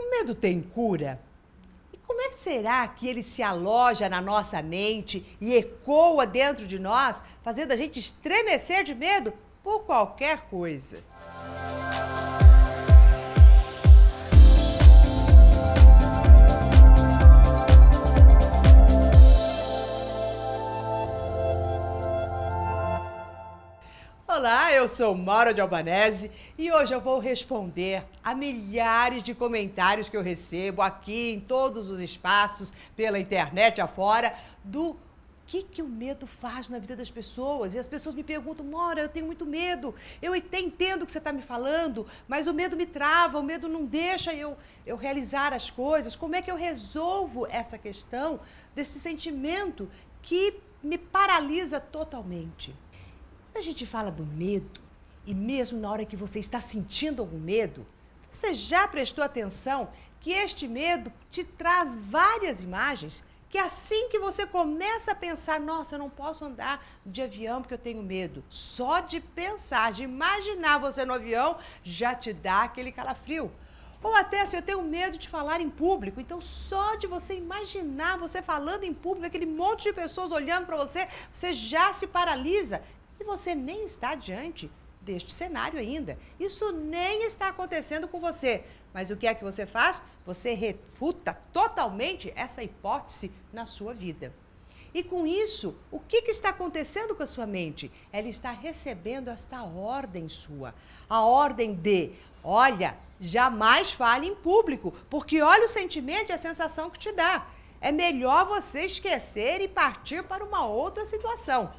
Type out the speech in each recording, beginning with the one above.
O medo tem cura? E como é que será que ele se aloja na nossa mente e ecoa dentro de nós, fazendo a gente estremecer de medo por qualquer coisa? Olá, eu sou Maura de Albanese e hoje eu vou responder a milhares de comentários que eu recebo aqui em todos os espaços, pela internet afora, do que, que o medo faz na vida das pessoas. E as pessoas me perguntam, Mora, eu tenho muito medo, eu entendo o que você está me falando, mas o medo me trava, o medo não deixa eu, eu realizar as coisas. Como é que eu resolvo essa questão desse sentimento que me paralisa totalmente? Quando a gente fala do medo, e mesmo na hora que você está sentindo algum medo, você já prestou atenção que este medo te traz várias imagens que assim que você começa a pensar, nossa, eu não posso andar de avião porque eu tenho medo, só de pensar, de imaginar você no avião, já te dá aquele calafrio. Ou até se eu tenho medo de falar em público, então só de você imaginar você falando em público, aquele monte de pessoas olhando para você, você já se paralisa e você nem está diante deste cenário ainda. Isso nem está acontecendo com você. Mas o que é que você faz? Você refuta totalmente essa hipótese na sua vida. E com isso, o que, que, está acontecendo com a sua mente? Ela está recebendo esta ordem sua. A ordem de, olha, jamais fale em público, porque olha o sentimento e a sensação que te dá. É melhor você esquecer e partir para uma outra situação.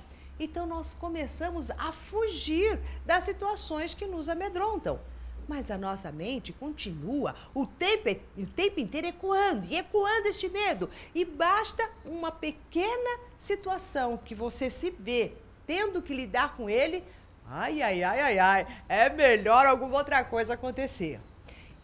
Então nós começamos a fugir das situações que nos amedrontam. Mas a nossa mente continua o tempo, o tempo inteiro ecoando e ecoando este medo. E basta uma pequena situação que você se vê tendo que lidar com ele. Ai, ai, ai, ai, ai, é melhor alguma outra coisa acontecer.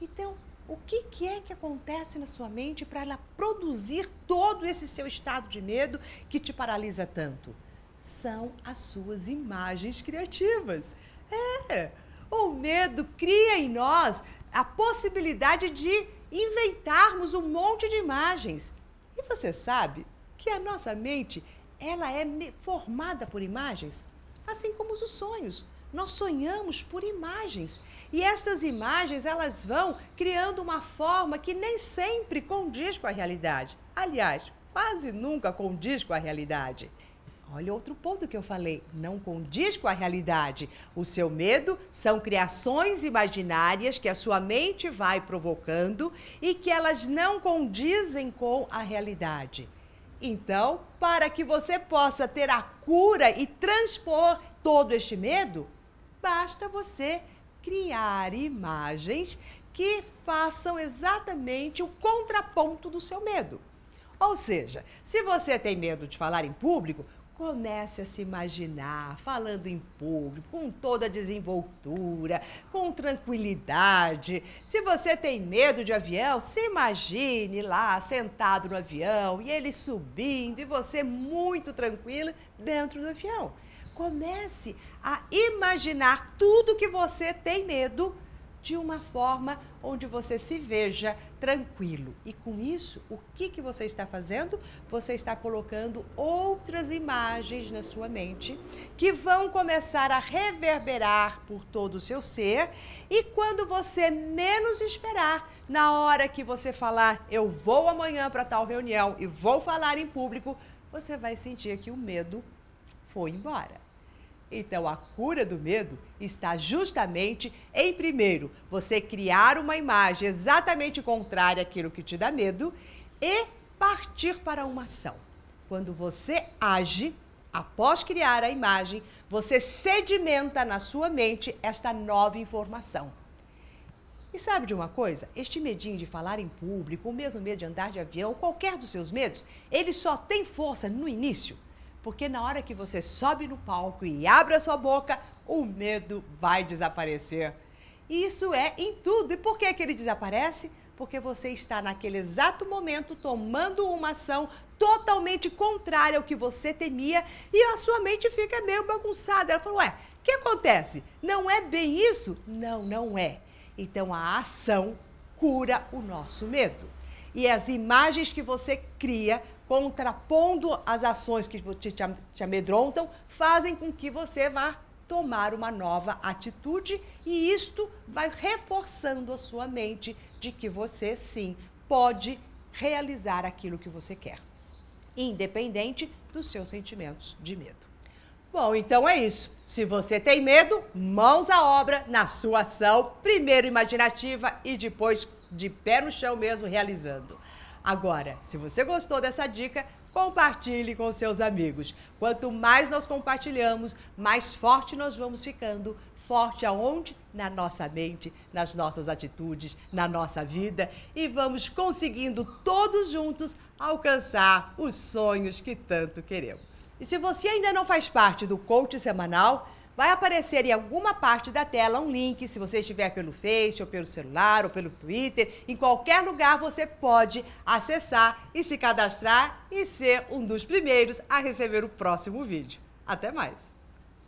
Então, o que, que é que acontece na sua mente para ela produzir todo esse seu estado de medo que te paralisa tanto? São as suas imagens criativas. É, o medo cria em nós a possibilidade de inventarmos um monte de imagens. E você sabe que a nossa mente, ela é formada por imagens, assim como os sonhos. Nós sonhamos por imagens. E estas imagens, elas vão criando uma forma que nem sempre condiz com a realidade. Aliás, quase nunca condiz com a realidade. Olha outro ponto que eu falei, não condiz com a realidade. O seu medo são criações imaginárias que a sua mente vai provocando e que elas não condizem com a realidade. Então, para que você possa ter a cura e transpor todo este medo, basta você criar imagens que façam exatamente o contraponto do seu medo. Ou seja, se você tem medo de falar em público, Comece a se imaginar falando em público, com toda a desenvoltura, com tranquilidade. Se você tem medo de avião, se imagine lá sentado no avião e ele subindo e você muito tranquila dentro do avião. Comece a imaginar tudo que você tem medo de uma forma onde você se veja tranquilo. E com isso, o que, que você está fazendo? Você está colocando outras imagens na sua mente que vão começar a reverberar por todo o seu ser. E quando você menos esperar, na hora que você falar, eu vou amanhã para tal reunião e vou falar em público, você vai sentir que o medo foi embora. Então, a cura do medo está justamente em, primeiro, você criar uma imagem exatamente contrária àquilo que te dá medo e partir para uma ação. Quando você age, após criar a imagem, você sedimenta na sua mente esta nova informação. E sabe de uma coisa? Este medinho de falar em público, o mesmo medo de andar de avião, qualquer dos seus medos, ele só tem força no início porque na hora que você sobe no palco e abre a sua boca, o medo vai desaparecer. Isso é em tudo. E por que, que ele desaparece? Porque você está naquele exato momento tomando uma ação totalmente contrária ao que você temia e a sua mente fica meio bagunçada. Ela falou: Ué, o que acontece? Não é bem isso? Não, não é. Então a ação cura o nosso medo. E as imagens que você cria, contrapondo as ações que te, te amedrontam, fazem com que você vá tomar uma nova atitude e isto vai reforçando a sua mente de que você sim pode realizar aquilo que você quer, independente dos seus sentimentos de medo. Bom, então é isso. Se você tem medo, mãos à obra na sua ação, primeiro imaginativa e depois de pé no chão mesmo realizando. Agora, se você gostou dessa dica, compartilhe com seus amigos. Quanto mais nós compartilhamos, mais forte nós vamos ficando. Forte aonde? Na nossa mente, nas nossas atitudes, na nossa vida e vamos conseguindo todos juntos alcançar os sonhos que tanto queremos. E se você ainda não faz parte do coach semanal, vai aparecer em alguma parte da tela um link, se você estiver pelo Face, ou pelo celular, ou pelo Twitter, em qualquer lugar você pode acessar e se cadastrar e ser um dos primeiros a receber o próximo vídeo. Até mais!